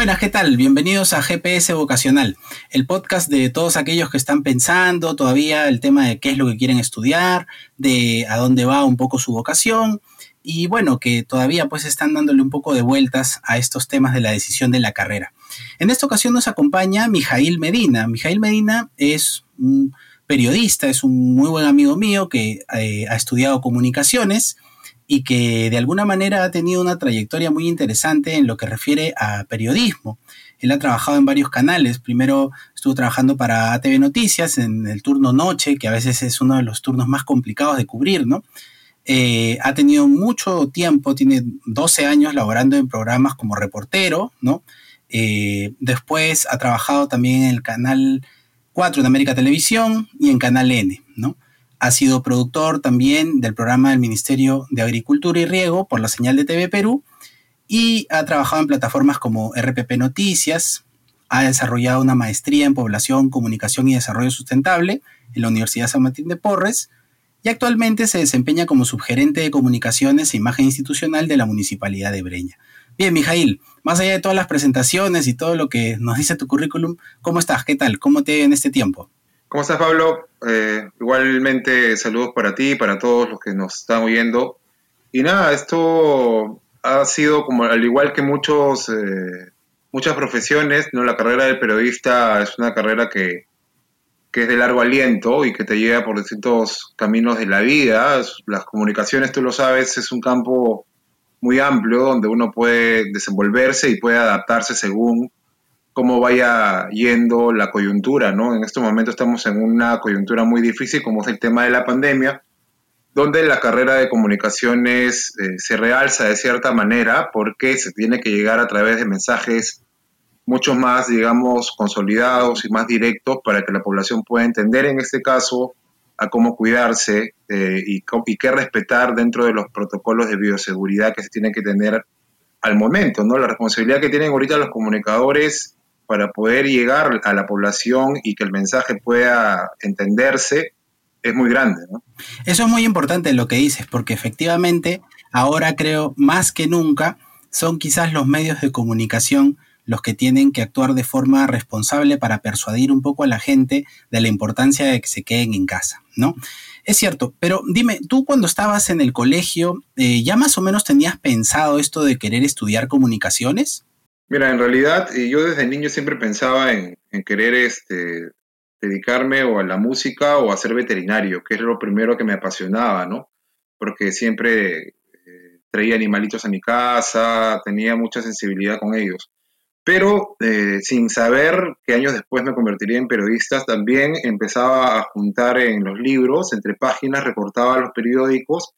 Buenas, ¿qué tal? Bienvenidos a GPS Vocacional, el podcast de todos aquellos que están pensando todavía el tema de qué es lo que quieren estudiar, de a dónde va un poco su vocación y bueno, que todavía pues están dándole un poco de vueltas a estos temas de la decisión de la carrera. En esta ocasión nos acompaña Mijail Medina. Mijail Medina es un periodista, es un muy buen amigo mío que eh, ha estudiado comunicaciones y que de alguna manera ha tenido una trayectoria muy interesante en lo que refiere a periodismo. Él ha trabajado en varios canales. Primero estuvo trabajando para ATV Noticias en el turno noche, que a veces es uno de los turnos más complicados de cubrir, ¿no? Eh, ha tenido mucho tiempo, tiene 12 años laborando en programas como reportero, ¿no? Eh, después ha trabajado también en el canal 4 de América Televisión y en Canal N, ¿no? Ha sido productor también del programa del Ministerio de Agricultura y Riego por la señal de TV Perú y ha trabajado en plataformas como RPP Noticias, ha desarrollado una maestría en población, comunicación y desarrollo sustentable en la Universidad San Martín de Porres y actualmente se desempeña como subgerente de comunicaciones e imagen institucional de la Municipalidad de Breña. Bien, Mijail, más allá de todas las presentaciones y todo lo que nos dice tu currículum, ¿cómo estás? ¿Qué tal? ¿Cómo te en este tiempo? ¿Cómo estás, Pablo? Eh, igualmente, saludos para ti para todos los que nos están oyendo. Y nada, esto ha sido como, al igual que muchos, eh, muchas profesiones, ¿no? la carrera del periodista es una carrera que, que es de largo aliento y que te lleva por distintos caminos de la vida. Las comunicaciones, tú lo sabes, es un campo muy amplio donde uno puede desenvolverse y puede adaptarse según cómo vaya yendo la coyuntura, ¿no? En este momento estamos en una coyuntura muy difícil como es el tema de la pandemia, donde la carrera de comunicaciones eh, se realza de cierta manera porque se tiene que llegar a través de mensajes mucho más, digamos, consolidados y más directos para que la población pueda entender en este caso a cómo cuidarse eh, y, y qué respetar dentro de los protocolos de bioseguridad que se tienen que tener al momento, ¿no? La responsabilidad que tienen ahorita los comunicadores para poder llegar a la población y que el mensaje pueda entenderse es muy grande. ¿no? Eso es muy importante lo que dices, porque efectivamente ahora creo más que nunca son quizás los medios de comunicación los que tienen que actuar de forma responsable para persuadir un poco a la gente de la importancia de que se queden en casa, ¿no? Es cierto, pero dime, tú cuando estabas en el colegio, eh, ¿ya más o menos tenías pensado esto de querer estudiar comunicaciones? Mira, en realidad yo desde niño siempre pensaba en, querer este, dedicarme o a la música o a ser veterinario, que es lo primero que me apasionaba, ¿no? Porque siempre eh, traía animalitos a mi casa, tenía mucha sensibilidad con ellos. Pero eh, sin saber que años después me convertiría en periodista, también empezaba a juntar en los libros, entre páginas, recortaba los periódicos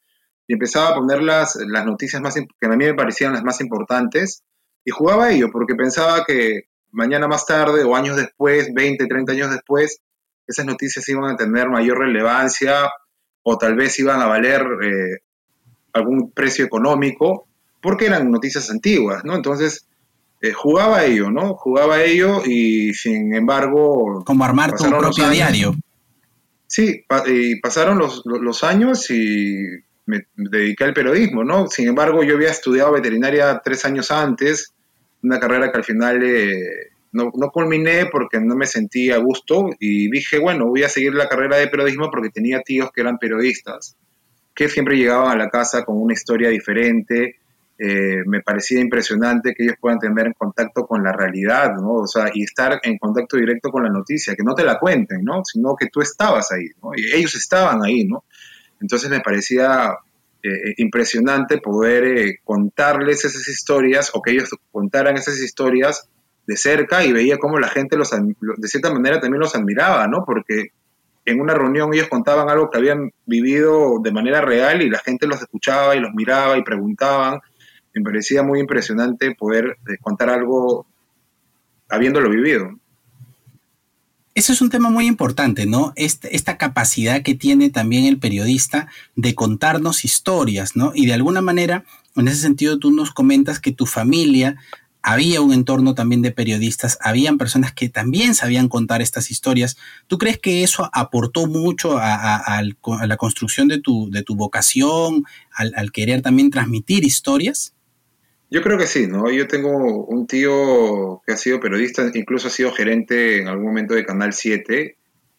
y empezaba a poner las, las noticias más, que a mí me parecían las más importantes y jugaba a ello porque pensaba que mañana más tarde o años después, 20, 30 años después, esas noticias iban a tener mayor relevancia o tal vez iban a valer eh, algún precio económico porque eran noticias antiguas, ¿no? Entonces, eh, jugaba a ello, ¿no? Jugaba a ello y sin embargo... Como armar tu propio diario. Sí, y pasaron los, los años y me dediqué al periodismo, ¿no? Sin embargo, yo había estudiado veterinaria tres años antes, una carrera que al final eh, no, no, culminé porque no me sentía a gusto y dije, bueno, voy a seguir la carrera de periodismo porque tenía tíos que eran periodistas, que siempre llegaban a la casa con una historia diferente. Eh, me parecía impresionante que ellos puedan tener en contacto con la realidad, ¿no? O sea, y estar en contacto directo con la noticia, que no te la cuenten, ¿no? Sino que tú estabas ahí, ¿no? Y ellos estaban ahí, ¿no? Entonces me parecía eh, eh, impresionante poder eh, contarles esas historias o que ellos contaran esas historias de cerca y veía cómo la gente los, de cierta manera también los admiraba, ¿no? Porque en una reunión ellos contaban algo que habían vivido de manera real y la gente los escuchaba y los miraba y preguntaban. Me parecía muy impresionante poder contar algo habiéndolo vivido. Eso es un tema muy importante, ¿no? Este, esta capacidad que tiene también el periodista de contarnos historias, ¿no? Y de alguna manera, en ese sentido, tú nos comentas que tu familia había un entorno también de periodistas, habían personas que también sabían contar estas historias. ¿Tú crees que eso aportó mucho a, la construcción de tu, de tu vocación, al, querer también transmitir historias? Yo creo que sí, ¿no? Yo tengo un tío que ha sido periodista, incluso ha sido gerente en algún momento de Canal 7,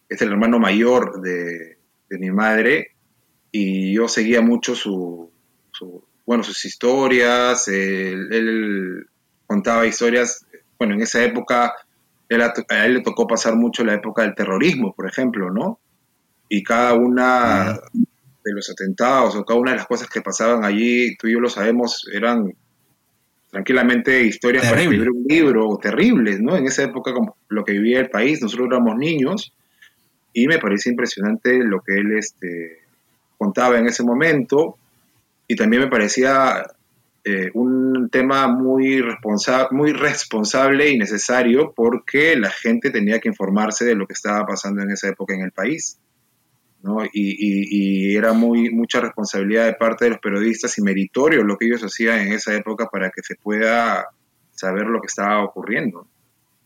es el hermano mayor de, mi madre, y yo seguía mucho su, bueno, sus historias, él, contaba historias, bueno, en esa época a él le tocó pasar mucho la época del terrorismo, por ejemplo, ¿no? Y cada una de los atentados o cada una de las cosas que pasaban allí, tú y yo lo sabemos, eran tranquilamente historias para escribir un libro terribles, ¿no? En esa época, como lo que vivía el país, nosotros éramos niños y me parecía impresionante lo que él este, contaba en ese momento y también me parecía eh, un tema muy, responsa muy responsable y necesario porque la gente tenía que informarse de lo que estaba pasando en esa época en el país. Y, era muy, mucha responsabilidad de parte de los periodistas y meritorio lo que ellos hacían en esa época para que se pueda saber lo que estaba ocurriendo.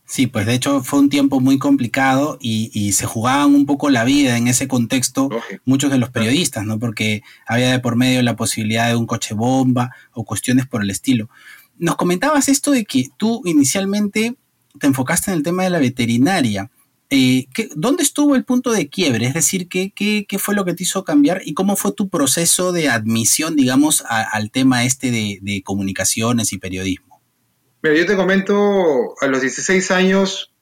Sí, pues de hecho fue un tiempo muy complicado y, se jugaban un poco la vida en ese contexto muchos de los periodistas, ¿no? Porque había de por medio la posibilidad de un coche bomba o cuestiones por el estilo. Nos comentabas esto de que tú inicialmente te enfocaste en el tema de la veterinaria. Eh, ¿dónde estuvo el punto de quiebre? Es decir, ¿qué, ¿qué, fue lo que te hizo cambiar y cómo fue tu proceso de admisión, digamos, al tema este de, comunicaciones y periodismo? Mira, yo te comento, a los 16 años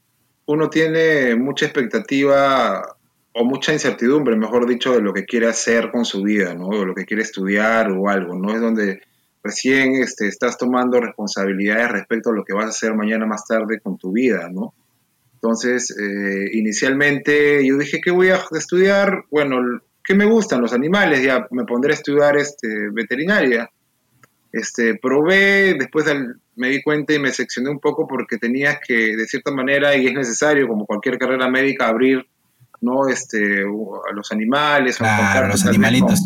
uno tiene mucha expectativa o mucha incertidumbre, mejor dicho, de lo que quiere hacer con su vida, ¿no? O lo que quiere estudiar o algo, ¿no? Es donde recién este, estás tomando responsabilidades respecto a lo que vas a hacer mañana más tarde con tu vida, ¿no? Entonces, eh, inicialmente yo dije que voy a estudiar, bueno, ¿qué me gustan? Los animales, ya me pondré a estudiar este, veterinaria. Este, probé, después me di cuenta y me seccioné un poco porque tenías que, de cierta manera, y es necesario, como cualquier carrera médica, abrir ¿no? este, a los animales, a los animalitos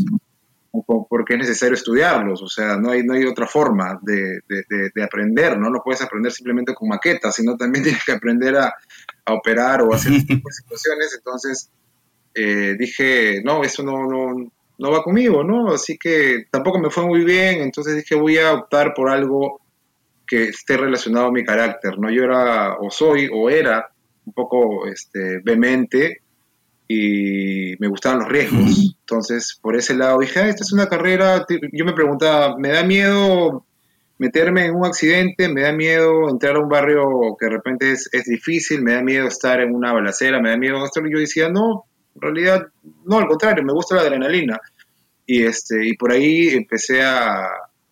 porque es necesario estudiarlos, o sea, no hay, no hay otra forma de, de, aprender, ¿no? No puedes aprender simplemente con maquetas, sino también tienes que aprender a, a operar o hacer de situaciones, entonces eh, dije, no, eso no, no, no va conmigo, ¿no? Así que tampoco me fue muy bien, entonces dije, voy a optar por algo que esté relacionado a mi carácter, ¿no? Yo era, o soy, o era un poco este, vehemente, y me gustaban los riesgos. Entonces, por ese lado dije, ah, esta es una carrera, yo me preguntaba, ¿me da miedo meterme en un accidente? ¿Me da miedo entrar a un barrio que de repente es, difícil? ¿Me da miedo estar en una balacera? ¿Me da miedo esto? Y yo decía, no, en realidad, no, al contrario, me gusta la adrenalina. Y, este, y por ahí empecé a,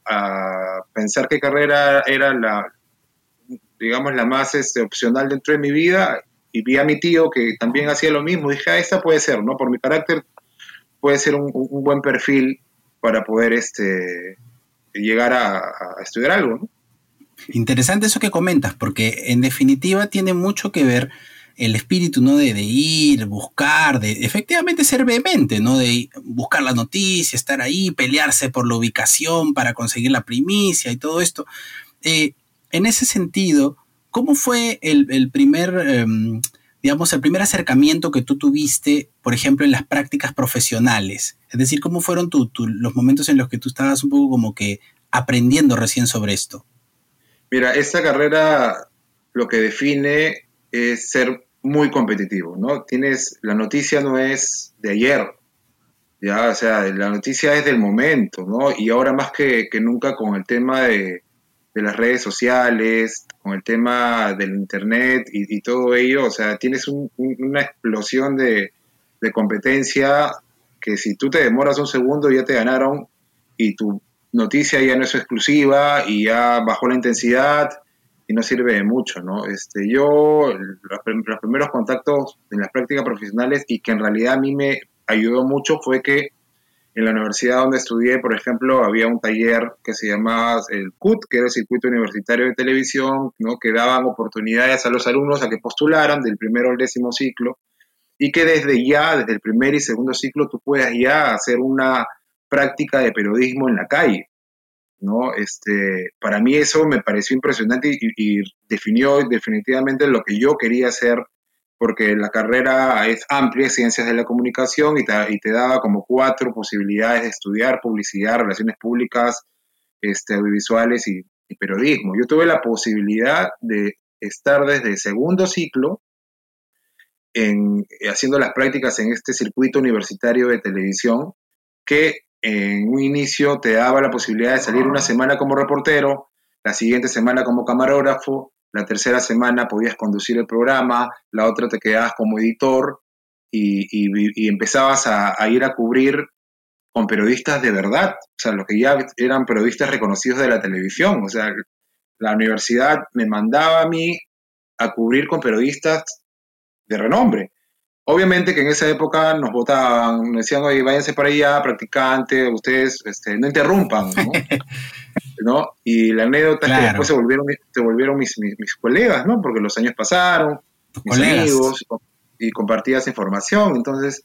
a pensar qué carrera era la, digamos, la más este, opcional dentro de mi vida y vi a mi tío que también hacía lo mismo. Dije, ah, esta puede ser, ¿no? Por mi carácter puede ser un, buen perfil para poder este, llegar a, estudiar algo, ¿no? Interesante eso que comentas, porque en definitiva tiene mucho que ver el espíritu, ¿no? De, ir, buscar, de efectivamente ser vehemente, ¿no? De buscar la noticia, estar ahí, pelearse por la ubicación para conseguir la primicia y todo esto. Eh, en ese sentido, ¿Cómo fue el, primer, em, digamos, el primer acercamiento que tú tuviste, por ejemplo, en las prácticas profesionales? Es decir, ¿cómo fueron los momentos en los que tú estabas un poco como que aprendiendo recién sobre esto? Mira, esta carrera lo que define es ser muy competitivo, ¿no? Tienes, la noticia no es de ayer, ya, o sea, la noticia es del momento, ¿no? Y ahora más que nunca con el tema de, de las redes sociales, con el tema del Internet y, todo ello, o sea, tienes una explosión de, competencia que si tú te demoras un segundo ya te ganaron y tu noticia ya no es exclusiva y ya bajó la intensidad y no sirve de mucho, ¿no? Este, yo, los, los primeros contactos en las prácticas profesionales y que en realidad a mí me ayudó mucho fue que en la universidad donde estudié, por ejemplo, había un taller que se llamaba el CUT, que era el Circuito Universitario de Televisión, ¿no? que daban oportunidades a los alumnos a que postularan del primero al décimo ciclo y que desde ya, desde el primer y segundo ciclo, tú puedas ya hacer una práctica de periodismo en la calle. ¿no? Este, para mí eso me pareció impresionante y, y definió definitivamente lo que yo quería hacer porque la carrera es amplia, ciencias de la comunicación, y te, y daba como cuatro posibilidades de estudiar publicidad, relaciones públicas, este, audiovisuales y periodismo. Yo tuve la posibilidad de estar desde segundo ciclo en, haciendo las prácticas en este circuito universitario de televisión que en un inicio te daba la posibilidad de salir una semana como reportero, la siguiente semana como camarógrafo, la tercera semana podías conducir el programa, la otra te quedabas como editor y, empezabas a, ir a cubrir con periodistas de verdad, o sea, los que ya eran periodistas reconocidos de la televisión, o sea, la universidad me mandaba a mí a cubrir con periodistas de renombre. Obviamente que en esa época nos votaban, nos decían, oye, váyanse para allá, practicante, ustedes este, no interrumpan, ¿no? Y la anécdota es que después se volvieron, se volvieron mis, mis, colegas, ¿no? Porque los años pasaron, mis amigos, y compartías información. Entonces,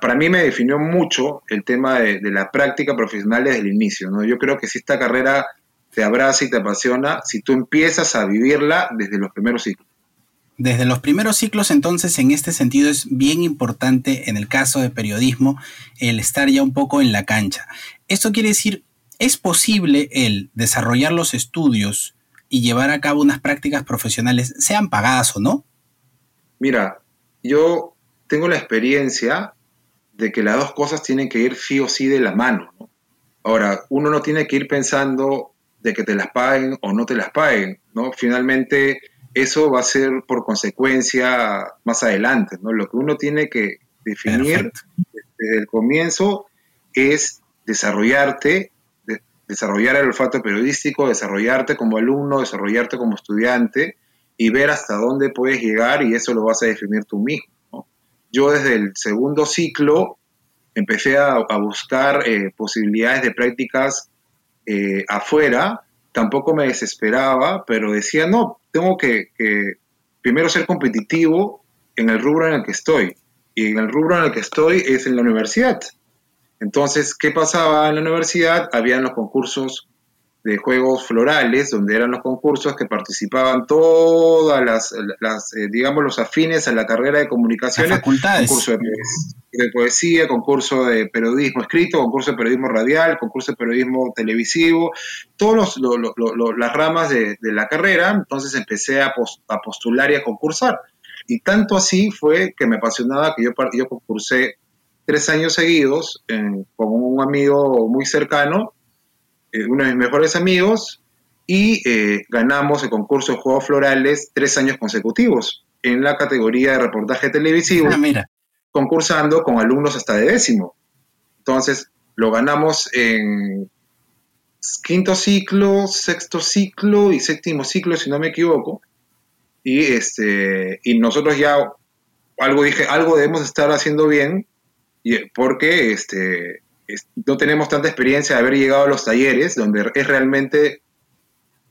para mí me definió mucho el tema de, de, la práctica profesional desde el inicio, ¿no? Yo creo que si esta carrera te abraza y te apasiona, si tú empiezas a vivirla desde los primeros ciclos. Desde los primeros ciclos, entonces, en este sentido es bien importante, en el caso de periodismo, el estar ya un poco en la cancha. Esto quiere decir, ¿es posible el desarrollar los estudios y llevar a cabo unas prácticas profesionales, sean pagadas o no? Mira, yo tengo la experiencia de que las dos cosas tienen que ir sí o sí de la mano. Ahora, uno no tiene que ir pensando de que te las paguen o no te las paguen, ¿no? Finalmente, eso va a ser por consecuencia más adelante, ¿no? Lo que uno tiene que definir desde el comienzo es desarrollarte, desarrollar el olfato periodístico, desarrollarte como alumno, desarrollarte como estudiante, y ver hasta dónde puedes llegar y eso lo vas a definir tú mismo. Yo desde el segundo ciclo empecé a, buscar eh, posibilidades de prácticas eh, afuera, tampoco me desesperaba, pero decía, no, tengo que, que, primero ser competitivo en el rubro en el que estoy. Y en el rubro en el que estoy es en la universidad. Entonces, ¿qué pasaba en la universidad? Habían los concursos de juegos florales, donde eran los concursos que participaban todas las, las eh, digamos, los afines a la carrera de comunicaciones. Concurso de, poesía, concurso de periodismo escrito, concurso de periodismo radial, concurso de periodismo televisivo, todas las ramas de, la carrera. Entonces empecé a, postular y a concursar. Y tanto así fue que me apasionaba que yo, yo concursé tres años seguidos con un amigo muy cercano eh, uno de mis mejores amigos, y eh, ganamos el concurso de Juegos Florales tres años consecutivos en la categoría de reportaje televisivo, ah, concursando con alumnos hasta de décimo. Entonces, lo ganamos en quinto ciclo, sexto ciclo y séptimo ciclo, si no me equivoco. Y, este, y nosotros ya algo dije, algo debemos estar haciendo bien, porque este, no tenemos tanta experiencia de haber llegado a los talleres, donde es realmente,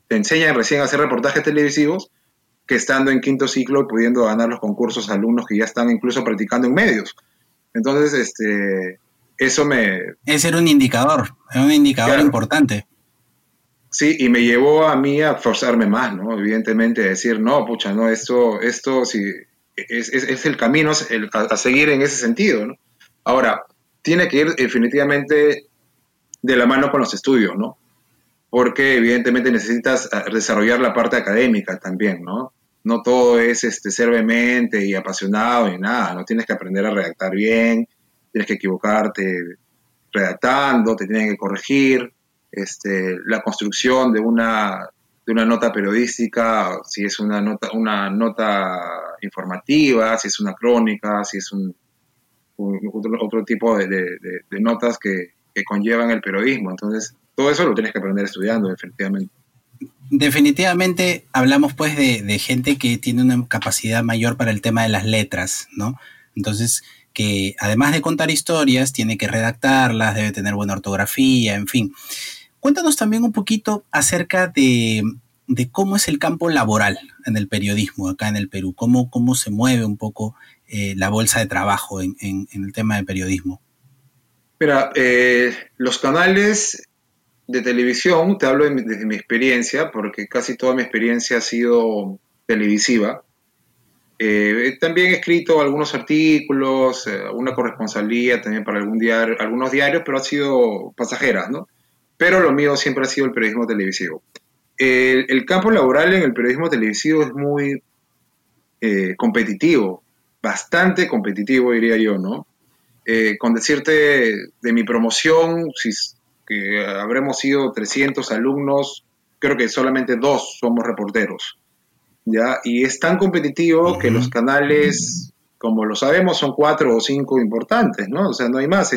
te enseñan recién a hacer reportajes televisivos, que estando en quinto ciclo y pudiendo ganar los concursos a alumnos que ya están incluso practicando en medios. Entonces, este, eso me... Ese era un indicador, era un indicador importante. Sí, y me llevó a mí a forzarme más, ¿no? Evidentemente, a decir, no, pucha, no, esto, esto sí, es, es, el camino a, a, seguir en ese sentido, ¿no? Ahora, tiene que ir definitivamente de la mano con los estudios, ¿no? Porque evidentemente necesitas ah, desarrollar la parte académica también, ¿no? No todo es este, ser y apasionado y nada, no tienes que aprender a redactar bien, tienes que equivocarte redactando, te tienen que corregir, este, la construcción de una, de una nota periodística, si es una nota, una nota informativa, si es una crónica, si es un, otro, tipo de, notas que, conllevan el periodismo. Entonces, todo eso lo tienes que aprender estudiando, definitivamente. Definitivamente hablamos pues de, gente que tiene una capacidad mayor para el tema de las letras, ¿no? Entonces, que además de contar historias, tiene que redactarlas, debe tener buena ortografía, en fin. Cuéntanos también un poquito acerca de, cómo es el campo laboral en el periodismo acá en el Perú, cómo, cómo se mueve un poco eh, la bolsa de trabajo en, el tema del periodismo? Mira, eh, los canales de televisión, te hablo desde mi experiencia, porque casi toda mi experiencia ha sido televisiva. Eh, también he escrito algunos artículos, una corresponsalía también para algún diario, algunos diarios, pero ha sido pasajeras, ¿no? Pero lo mío siempre ha sido el periodismo televisivo. el, campo laboral en el periodismo televisivo es muy competitivo, bastante competitivo diría yo, ¿no? Eh, con decirte de mi promoción, si que habremos sido 300 alumnos, creo que solamente dos somos reporteros, ¿ya? Y es tan competitivo que los canales, como lo sabemos, son cuatro o cinco importantes, ¿no? O sea, no hay más.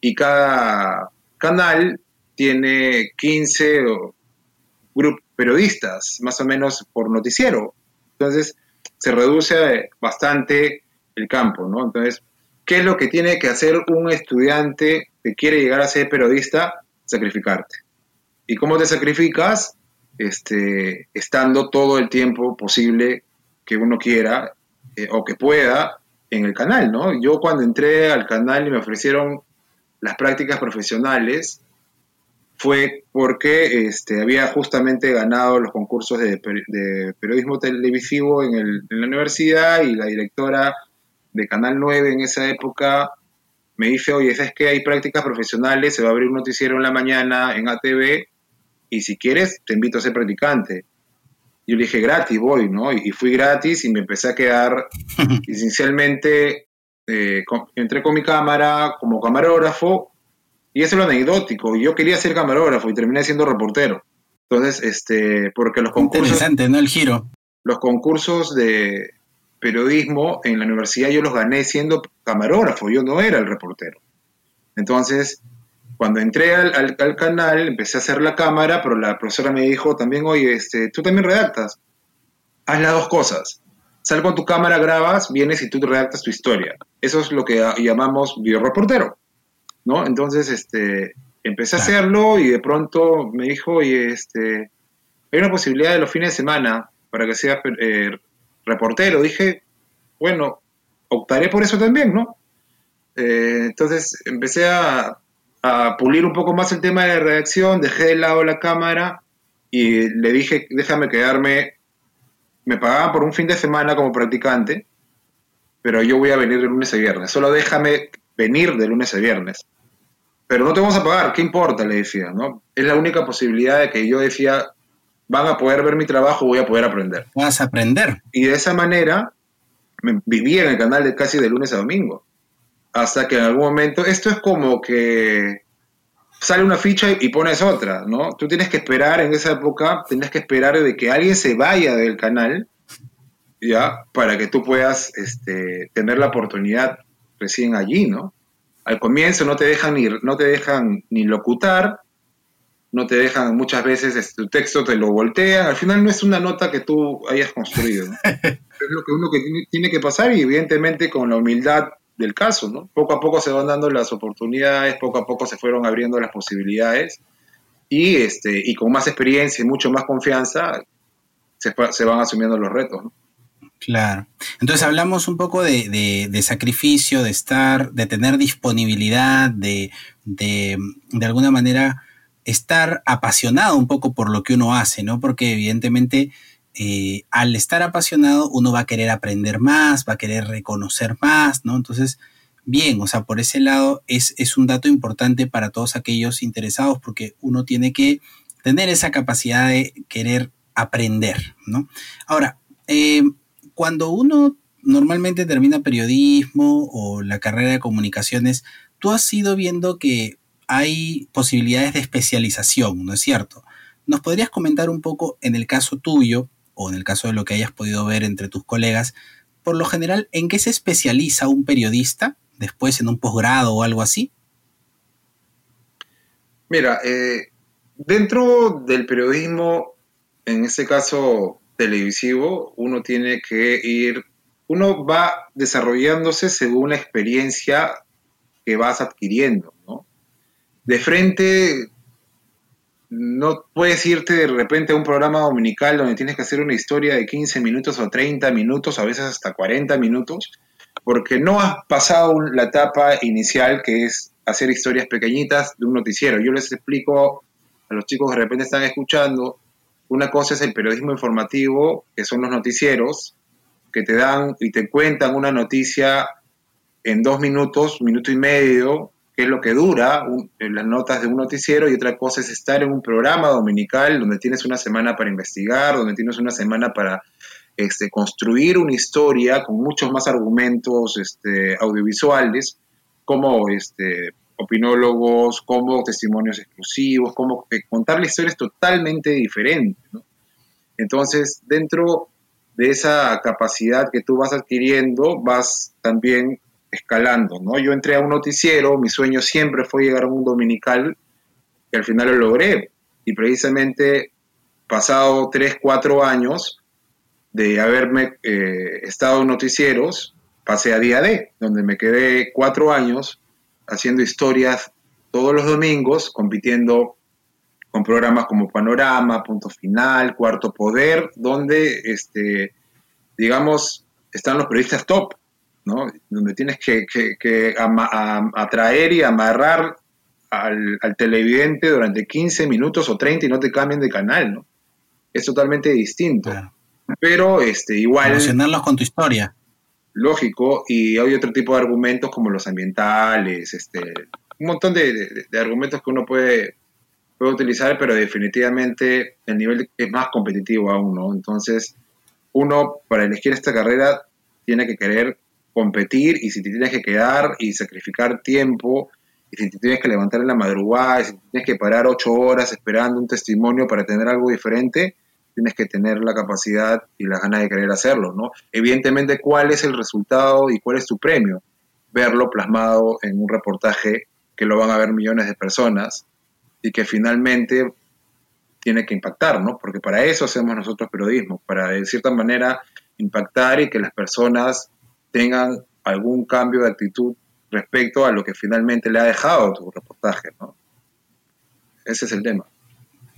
y cada canal tiene 15 grupos periodistas, más o menos por noticiero. Entonces, se reduce bastante el campo, ¿no? Entonces, ¿qué es lo que tiene que hacer un estudiante que quiere llegar a ser periodista? Sacrificarte. ¿Y cómo te sacrificas? Este, estando todo el tiempo posible que uno quiera eh, o que pueda en el canal, ¿no? Yo cuando entré al canal y me ofrecieron las prácticas profesionales, fue porque este, había justamente ganado los concursos de, periodismo televisivo en, la universidad y la directora de Canal 9 en esa época me dice, oye, ¿sabes que hay prácticas profesionales? Se va a abrir un noticiero en la mañana en ATV y si quieres te invito a ser practicante. Yo le dije, gratis voy, ¿no? Y, fui gratis y me empecé a quedar, esencialmente, eh, entré con mi cámara como camarógrafo y eso es lo anecdótico. Yo quería ser camarógrafo y terminé siendo reportero. Entonces, este, porque los concursos. Interesante, ¿no? El giro. Los concursos de periodismo en la universidad yo los gané siendo camarógrafo, yo no era el reportero. Entonces, cuando entré al, canal, empecé a hacer la cámara, pero la profesora me dijo también, oye, este, tú también redactas. Haz las dos cosas. Sal con tu cámara, grabas, vienes y tú redactas tu historia. Eso es lo que llamamos videoreportero. ¿No? Entonces, este, empecé a hacerlo y de pronto me dijo, oye, este, hay una posibilidad de los fines de semana para que seas eh, reportero. Dije, bueno, optaré por eso también, ¿no? Eh, entonces empecé a, a, pulir un poco más el tema de la redacción, dejé de lado la cámara y le dije, déjame quedarme, me pagaban por un fin de semana como practicante, pero yo voy a venir de lunes a viernes, solo déjame venir de lunes a viernes. Pero no te vamos a pagar, ¿qué importa? Le decía, ¿no? Es la única posibilidad de que yo decía, van a poder ver mi trabajo, voy a poder aprender. Vas a aprender. Y de esa manera me, vivía en el canal de casi de lunes a domingo. Hasta que en algún momento, esto es como que sale una ficha y pones otra, ¿no? Tú tienes que esperar en esa época, tienes que esperar de que alguien se vaya del canal, ¿ya? Para que tú puedas este, tener la oportunidad recién allí, ¿no? Al comienzo no te dejan ni, no te dejan ni locutar, no te dejan muchas veces este, tu texto, te lo voltean, al final no es una nota que tú hayas construido, ¿no? es lo que uno que tiene que pasar y evidentemente con la humildad del caso, ¿no? Poco a poco se van dando las oportunidades, poco a poco se fueron abriendo las posibilidades y, este, y con más experiencia y mucho más confianza se, se van asumiendo los retos, ¿no? Claro. Entonces hablamos un poco de, de, sacrificio, de estar, de tener disponibilidad, de, de, de, alguna manera estar apasionado un poco por lo que uno hace, ¿no? Porque evidentemente eh, al estar apasionado uno va a querer aprender más, va a querer reconocer más, ¿no? Entonces, bien, o sea, por ese lado es, es un dato importante para todos aquellos interesados porque uno tiene que tener esa capacidad de querer aprender, ¿no? Ahora, eh, cuando uno normalmente termina periodismo o la carrera de comunicaciones, tú has ido viendo que hay posibilidades de especialización, ¿no es cierto? ¿Nos podrías comentar un poco en el caso tuyo o en el caso de lo que hayas podido ver entre tus colegas, por lo general, ¿en qué se especializa un periodista después en un posgrado o algo así? Mira, eh, dentro del periodismo, en este caso televisivo, uno tiene que ir, uno va desarrollándose según la experiencia que vas adquiriendo, ¿no? De frente, no puedes irte de repente a un programa dominical donde tienes que hacer una historia de 15 minutos o 30 minutos, a veces hasta 40 minutos, porque no has pasado la etapa inicial que es hacer historias pequeñitas de un noticiero. Yo les explico a los chicos que de repente están escuchando, una cosa es el periodismo informativo, que son los noticieros, que te dan y te cuentan una noticia en dos minutos, minuto y medio, que es lo que dura las notas de un noticiero, y otra cosa es estar en un programa dominical donde tienes una semana para investigar, donde tienes una semana para este, construir una historia con muchos más argumentos este, audiovisuales, como este, opinólogos, como testimonios exclusivos, como contar la historia es totalmente diferente. Entonces, dentro de esa capacidad que tú vas adquiriendo, vas también escalando, ¿no? Yo entré a un noticiero, mi sueño siempre fue llegar a un dominical, y al final lo logré. Y precisamente, pasado 3, 4 años de haberme eh, estado en noticieros, pasé a Día D, donde me quedé 4 años haciendo historias todos los domingos, compitiendo con programas como Panorama, Punto Final, Cuarto Poder, donde, este, digamos, están los periodistas top, ¿no? Donde tienes que, atraer y amarrar al, televidente durante 15 minutos o 30 y no te cambien de canal, ¿no? Es totalmente distinto. Pero este, igual... Relacionarlos con tu historia. Lógico, y hay otro tipo de argumentos como los ambientales, este, un montón de, argumentos que uno puede, puede utilizar, pero definitivamente el nivel es más competitivo aún, ¿no? Entonces, uno para elegir esta carrera tiene que querer competir y si te tienes que quedar y sacrificar tiempo, y si te tienes que levantar en la madrugada, y si tienes que parar ocho horas esperando un testimonio para tener algo diferente, tienes que tener la capacidad y las ganas de querer hacerlo, ¿no? Evidentemente, ¿cuál es el resultado y cuál es tu premio? Verlo plasmado en un reportaje que lo van a ver millones de personas y que finalmente tiene que impactar, ¿no? Porque para eso hacemos nosotros periodismo, para de cierta manera impactar y que las personas tengan algún cambio de actitud respecto a lo que finalmente le ha dejado tu reportaje, ¿no? Ese es el tema.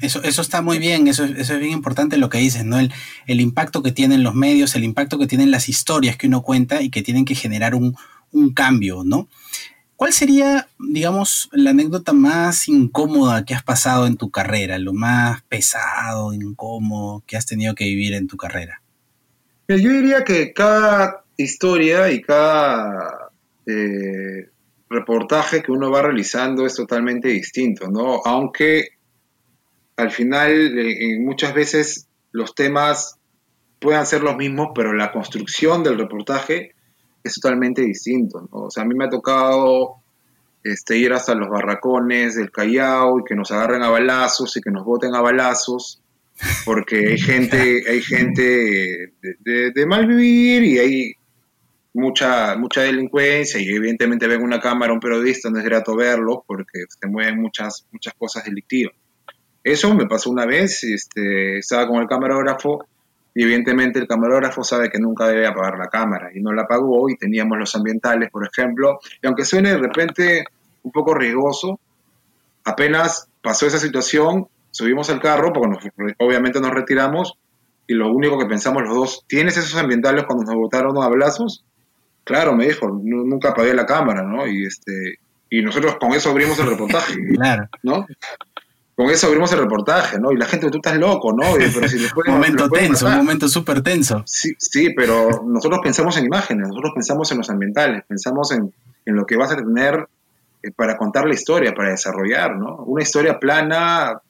Eso, eso está muy bien, eso, eso es bien importante lo que dices, ¿no? El, el, impacto que tienen los medios, el impacto que tienen las historias que uno cuenta y que tienen que generar un, un cambio, ¿no? ¿Cuál sería, digamos, la anécdota más incómoda que has pasado en tu carrera, lo más pesado, incómodo que has tenido que vivir en tu carrera? Yo diría que cada historia y cada eh, reportaje que uno va realizando es totalmente distinto, ¿no? Aunque al final eh, muchas veces los temas puedan ser los mismos, pero la construcción del reportaje es totalmente distinto. O sea, a mí me ha tocado este, ir hasta los barracones del Callao y que nos agarren a balazos y que nos voten a balazos, porque hay gente, hay gente de, mal vivir y hay mucha, mucha delincuencia y evidentemente ven una cámara un periodista, no es grato verlo porque se mueven muchas, muchas cosas delictivas. Eso me pasó una vez, este, estaba con el camarógrafo y evidentemente el camarógrafo sabe que nunca debe apagar la cámara y no la apagó y teníamos los ambientales, por ejemplo, y aunque suene de repente un poco riesgoso, apenas pasó esa situación, subimos al carro, porque obviamente nos retiramos y lo único que pensamos los dos, ¿tienes esos ambientales cuando nos botaron a abrazos? Claro, me dijo, nunca apagué la cámara, ¿no? Y este y nosotros con eso abrimos el reportaje, claro. ¿no? Con eso abrimos el reportaje, ¿no? Y la gente, tú estás loco, ¿no? un momento tenso, un momento súper tenso. Sí, sí, pero nosotros pensamos en imágenes, nosotros pensamos en los ambientales, pensamos en, lo que vas a tener eh, para contar la historia, para desarrollar, ¿no? Una historia plana,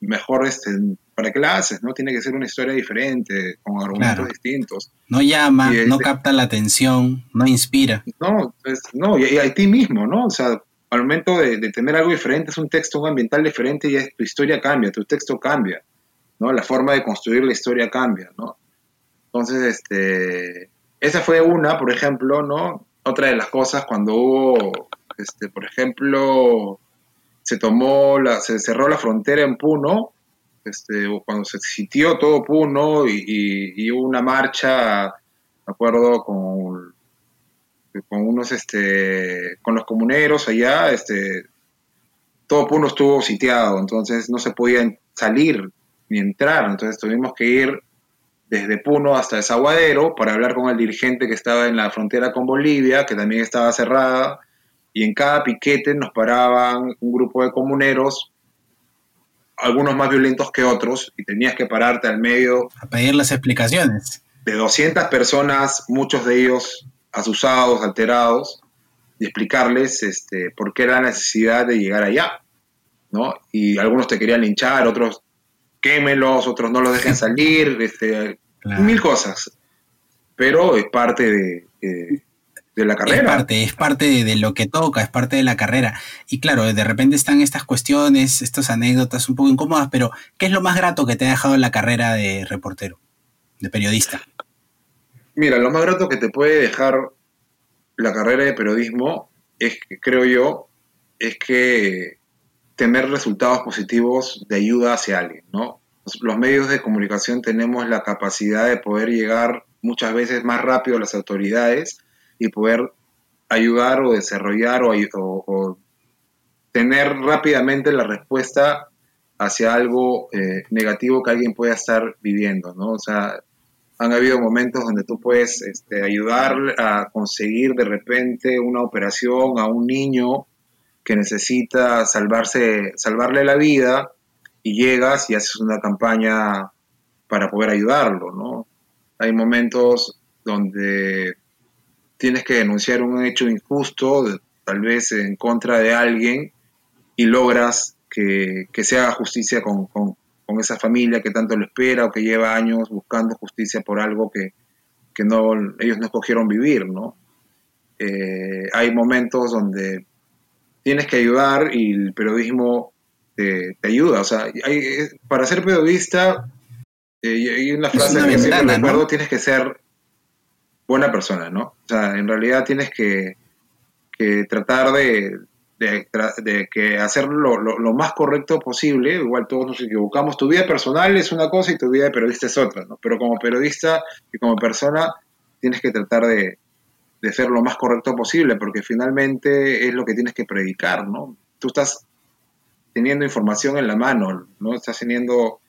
mejor este, para clases, ¿no? Tiene que ser una historia diferente, con argumentos distintos. No llama, no este capta la atención, no inspira. No, no, y, y a ti mismo, ¿no? O sea, al momento de, tener algo diferente, es un texto, un ambiental diferente y tu historia cambia, tu texto cambia, ¿no? La forma de construir la historia cambia, ¿no? Entonces, este, esa fue una, por ejemplo, ¿no? Otra de las cosas cuando hubo, este, por ejemplo, se tomó, la, se cerró la frontera en Puno, este, cuando se sitió todo Puno y, hubo una marcha, me acuerdo, con con unos, este, con los comuneros allá, este, todo Puno estuvo sitiado, entonces no se podía salir ni entrar, entonces tuvimos que ir desde Puno hasta Desaguadero para hablar con el dirigente que estaba en la frontera con Bolivia, que también estaba cerrada, y en cada piquete nos paraban un grupo de comuneros, algunos más violentos que otros, y tenías que pararte al medio. A pedir las explicaciones. De 200 personas, muchos de ellos asusados, alterados, y explicarles este, por qué la necesidad de llegar allá, ¿no? Y algunos te querían linchar, otros quémelos, otros no los dejen salir, este, mil cosas. Pero es parte de, de la carrera. Es parte, es parte de, lo que toca, es parte de la carrera. Y claro, de repente están estas cuestiones, estas anécdotas un poco incómodas, pero ¿qué es lo más grato que te ha dejado la carrera de reportero, de periodista? Mira, lo más grato que te puede dejar la carrera de periodismo es, creo yo, es que tener resultados positivos de ayuda hacia alguien, ¿no? Los medios de comunicación tenemos la capacidad de poder llegar muchas veces más rápido a las autoridades y poder ayudar o desarrollar o, tener rápidamente la respuesta hacia algo eh, negativo que alguien pueda estar viviendo, ¿no? O sea, han habido momentos donde tú puedes este, ayudar a conseguir de repente una operación a un niño que necesita salvarse, salvarle la vida y llegas y haces una campaña para poder ayudarlo, ¿no? Hay momentos donde tienes que denunciar un hecho injusto, tal vez en contra de alguien, y logras que, se haga justicia con, esa familia que tanto lo espera o que lleva años buscando justicia por algo que, no, ellos no escogieron vivir, ¿no? Eh, hay momentos donde tienes que ayudar y el periodismo te, ayuda. O sea, para ser periodista, eh, hay una frase que siempre recuerdo, tienes que ser buena persona, ¿no? O sea, en realidad tienes que, tratar de, de, que hacer lo, más correcto posible. Igual todos nos equivocamos. Tu vida personal es una cosa y tu vida de periodista es otra, ¿no? Pero como periodista y como persona tienes que tratar de, de ser lo más correcto posible, porque finalmente es lo que tienes que predicar, ¿no? Tú estás teniendo información en la mano, ¿no? Estás teniendo,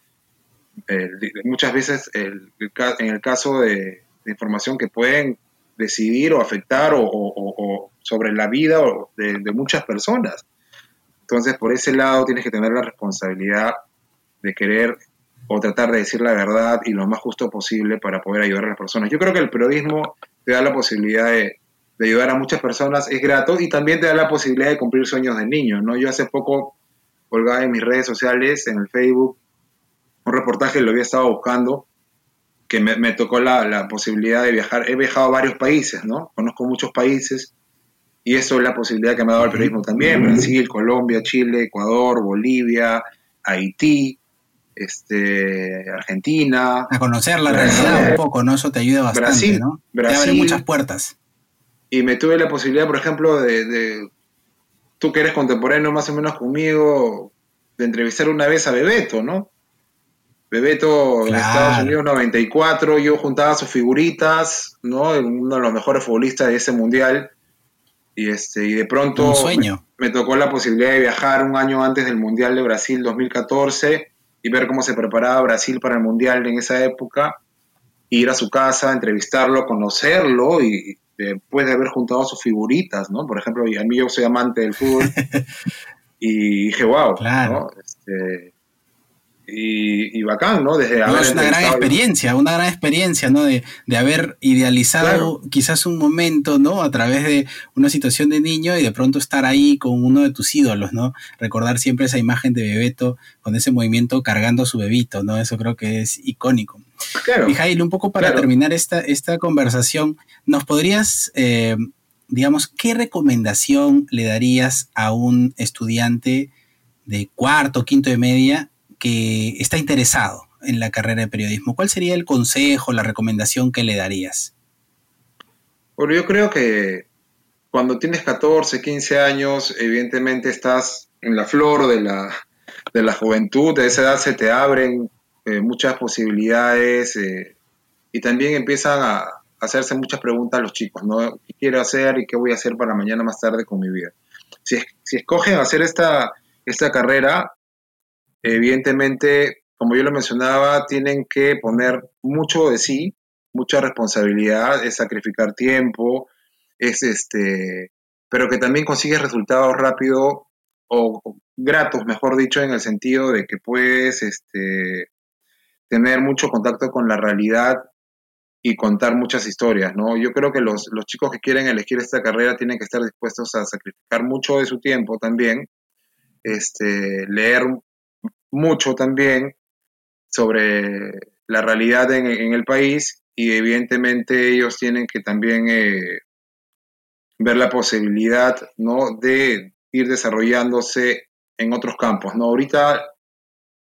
eh, muchas veces, el, en el caso de, de información que pueden decidir o afectar o, sobre la vida de, muchas personas. Entonces, por ese lado tienes que tener la responsabilidad de querer o tratar de decir la verdad y lo más justo posible para poder ayudar a las personas. Yo creo que el periodismo te da la posibilidad de, ayudar a muchas personas, es grato y también te da la posibilidad de cumplir sueños de niños, ¿no? Yo hace poco colgaba en mis redes sociales, en el Facebook, un reportaje, lo había estado buscando, que me, tocó la, posibilidad de viajar. He viajado a varios países, ¿no? Conozco muchos países y eso es la posibilidad que me ha dado el periodismo también. Brasil, Colombia, Chile, Ecuador, Bolivia, Haití, este, Argentina. A conocer la realidad un poco, ¿no? Eso te ayuda bastante, Brasil, ¿no? te abre muchas puertas. Y me tuve la posibilidad, por ejemplo, de, de, tú que eres contemporáneo más o menos conmigo, de entrevistar una vez a Bebeto, ¿no? Bebeto en Estados Unidos 94, yo juntaba sus figuritas, ¿no? Uno de los mejores futbolistas de ese mundial. Y, este, y de pronto Me, tocó la posibilidad de viajar un año antes del Mundial de Brasil 2014 y ver cómo se preparaba Brasil para el Mundial en esa época. Ir a su casa, entrevistarlo, conocerlo y después de haber juntado sus figuritas, ¿no? Por ejemplo, a mí yo soy amante del fútbol y dije, wow, claro. ¿no? Este, y, bacán, ¿no? Desde es una gran experiencia, una gran experiencia, ¿no? De, haber idealizado quizás un momento, ¿no? A través de una situación de niño y de pronto estar ahí con uno de tus ídolos, ¿no? Recordar siempre esa imagen de Bebeto con ese movimiento cargando a su bebito, ¿no? Eso creo que es icónico. Claro. Mijail, un poco para terminar esta, esta conversación, ¿nos podrías, eh, digamos, qué recomendación le darías a un estudiante de cuarto, quinto de media que está interesado en la carrera de periodismo, ¿cuál sería el consejo, la recomendación que le darías? Bueno, yo creo que cuando tienes 14, 15 años, evidentemente estás en la flor de la, de la juventud, de esa edad se te abren eh, muchas posibilidades eh, y también empiezan a hacerse muchas preguntas los chicos, ¿no? ¿Qué quiero hacer y qué voy a hacer para mañana más tarde con mi vida? Si, si escogen hacer esta, esta carrera, evidentemente, como yo lo mencionaba, tienen que poner mucho de sí, mucha responsabilidad, es sacrificar tiempo, es este, pero que también consigues resultados rápidos o, gratos, mejor dicho, en el sentido de que puedes este, tener mucho contacto con la realidad y contar muchas historias, ¿no? Yo creo que los, los chicos que quieren elegir esta carrera tienen que estar dispuestos a sacrificar mucho de su tiempo también, este, leer mucho también sobre la realidad en, el país y evidentemente ellos tienen que también eh, ver la posibilidad ¿no? de ir desarrollándose en otros campos. ¿no? Ahorita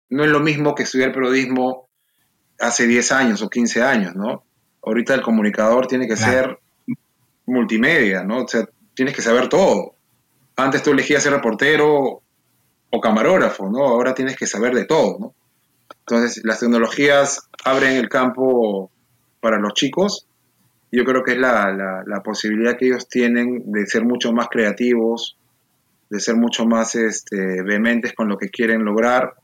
no es lo mismo que estudiar periodismo hace 10 años o 15 años, ¿no? Ahorita el comunicador tiene que ser multimedia, ¿no? O sea, tienes que saber todo. Antes tú elegías ser reportero o camarógrafo, ¿no? Ahora tienes que saber de todo, ¿no? Entonces, las tecnologías abren el campo para los chicos. Yo creo que es la, la, posibilidad que ellos tienen de ser mucho más creativos, de ser mucho más este, vehementes con lo que quieren lograr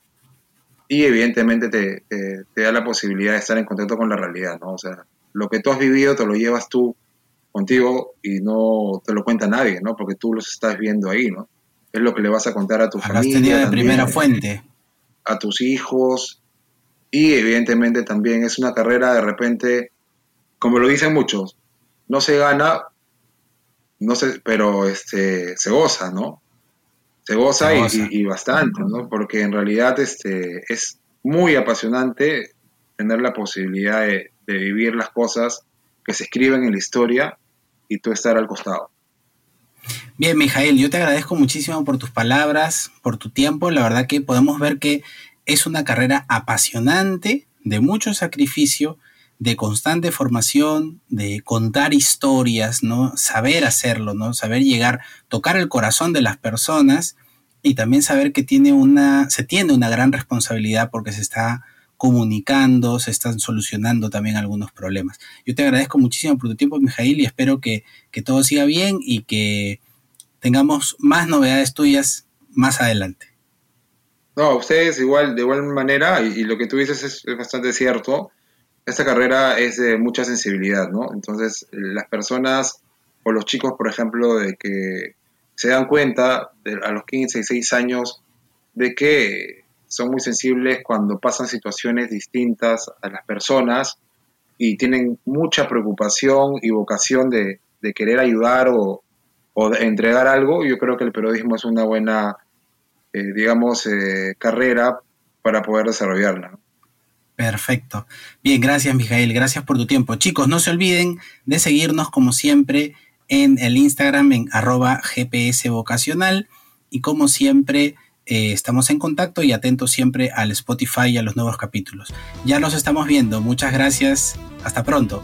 y evidentemente te, te, da la posibilidad de estar en contacto con la realidad, ¿no? O sea, lo que tú has vivido te lo llevas tú contigo y no te lo cuenta nadie, ¿no? Porque tú los estás viendo ahí, ¿no? Es lo que le vas a contar a tu familia. de primera fuente. A tus hijos, y evidentemente también es una carrera de repente, como lo dicen muchos, no se gana, no se, pero este, se goza, ¿no? Se goza, Y, bastante, ¿no? Porque en realidad este, es muy apasionante tener la posibilidad de, de vivir las cosas que se escriben en la historia y tú estar al costado. Bien, Mijael, yo te agradezco muchísimo por tus palabras, por tu tiempo. La verdad que podemos ver que es una carrera apasionante, de mucho sacrificio, de constante formación, de contar historias, ¿no? Saber hacerlo, ¿no? Saber llegar, tocar el corazón de las personas y también saber que tiene una, se tiene una gran responsabilidad porque se está comunicando, se están solucionando también algunos problemas. Yo te agradezco muchísimo por tu tiempo, Mijail, y espero que, que todo siga bien y que tengamos más novedades tuyas más adelante. No, ustedes igual, de igual manera, y, lo que tú dices es, bastante cierto, esta carrera es de mucha sensibilidad, ¿no? Entonces, las personas o los chicos, por ejemplo, de que se dan cuenta a los 15, 16 años de que son muy sensibles cuando pasan situaciones distintas a las personas y tienen mucha preocupación y vocación de, querer ayudar o, entregar algo, yo creo que el periodismo es una buena eh, digamos, eh, carrera para poder desarrollarla. Perfecto. Bien, gracias Mijael, gracias por tu tiempo. Chicos, no se olviden de seguirnos como siempre en el Instagram en arroba GPS vocacional y como siempre eh, estamos en contacto y atentos siempre al Spotify y a los nuevos capítulos. Ya los estamos viendo, muchas gracias, hasta pronto.